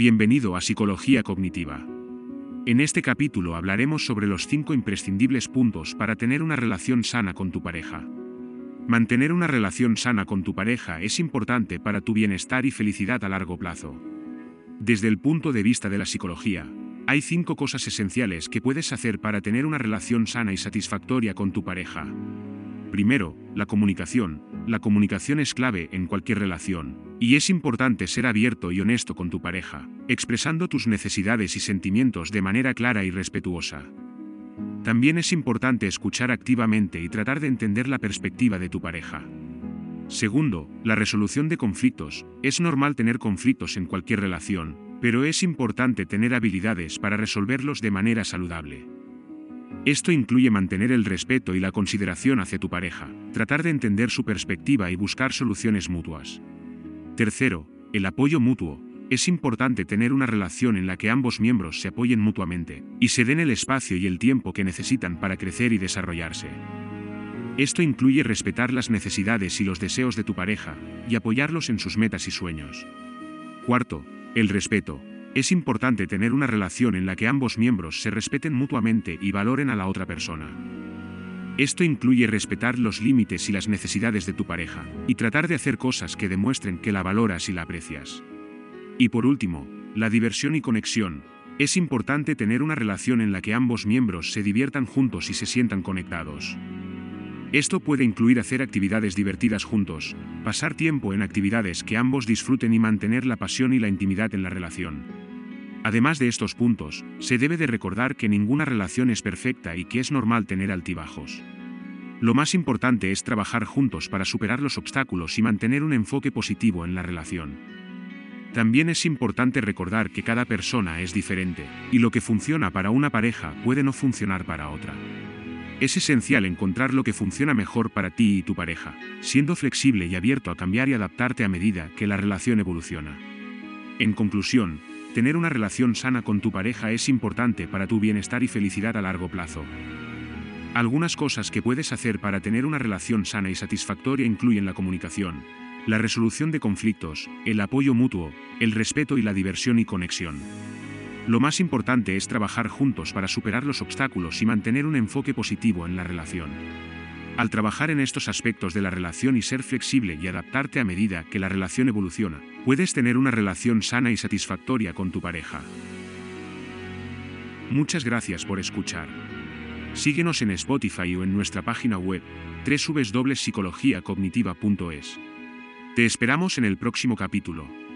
Bienvenido a Psicología Cognitiva. En este capítulo hablaremos sobre los 5 imprescindibles puntos para tener una relación sana con tu pareja. Mantener una relación sana con tu pareja es importante para tu bienestar y felicidad a largo plazo. Desde el punto de vista de la psicología, hay cinco cosas esenciales que puedes hacer para tener una relación sana y satisfactoria con tu pareja. Primero, la comunicación. La comunicación es clave en cualquier relación, y es importante ser abierto y honesto con tu pareja, expresando tus necesidades y sentimientos de manera clara y respetuosa. También es importante escuchar activamente y tratar de entender la perspectiva de tu pareja. Segundo, la resolución de conflictos. Es normal tener conflictos en cualquier relación, pero es importante tener habilidades para resolverlos de manera saludable. Esto incluye mantener el respeto y la consideración hacia tu pareja, tratar de entender su perspectiva y buscar soluciones mutuas. Tercero, el apoyo mutuo. Es importante tener una relación en la que ambos miembros se apoyen mutuamente, y se den el espacio y el tiempo que necesitan para crecer y desarrollarse. Esto incluye respetar las necesidades y los deseos de tu pareja, y apoyarlos en sus metas y sueños. Cuarto, el respeto. Es importante tener una relación en la que ambos miembros se respeten mutuamente y valoren a la otra persona. Esto incluye respetar los límites y las necesidades de tu pareja, y tratar de hacer cosas que demuestren que la valoras y la aprecias. Y por último, la diversión y conexión. Es importante tener una relación en la que ambos miembros se diviertan juntos y se sientan conectados. Esto puede incluir hacer actividades divertidas juntos, pasar tiempo en actividades que ambos disfruten y mantener la pasión y la intimidad en la relación. Además de estos puntos, se debe de recordar que ninguna relación es perfecta y que es normal tener altibajos. Lo más importante es trabajar juntos para superar los obstáculos y mantener un enfoque positivo en la relación. También es importante recordar que cada persona es diferente, y lo que funciona para una pareja puede no funcionar para otra. Es esencial encontrar lo que funciona mejor para ti y tu pareja, siendo flexible y abierto a cambiar y adaptarte a medida que la relación evoluciona. En conclusión, tener una relación sana con tu pareja es importante para tu bienestar y felicidad a largo plazo. Algunas cosas que puedes hacer para tener una relación sana y satisfactoria incluyen la comunicación, la resolución de conflictos, el apoyo mutuo, el respeto y la diversión y conexión. Lo más importante es trabajar juntos para superar los obstáculos y mantener un enfoque positivo en la relación. Al trabajar en estos aspectos de la relación y ser flexible y adaptarte a medida que la relación evoluciona, puedes tener una relación sana y satisfactoria con tu pareja. Muchas gracias por escuchar. Síguenos en Spotify o en nuestra página web www.psicologiacognitiva.es. Te esperamos en el próximo capítulo.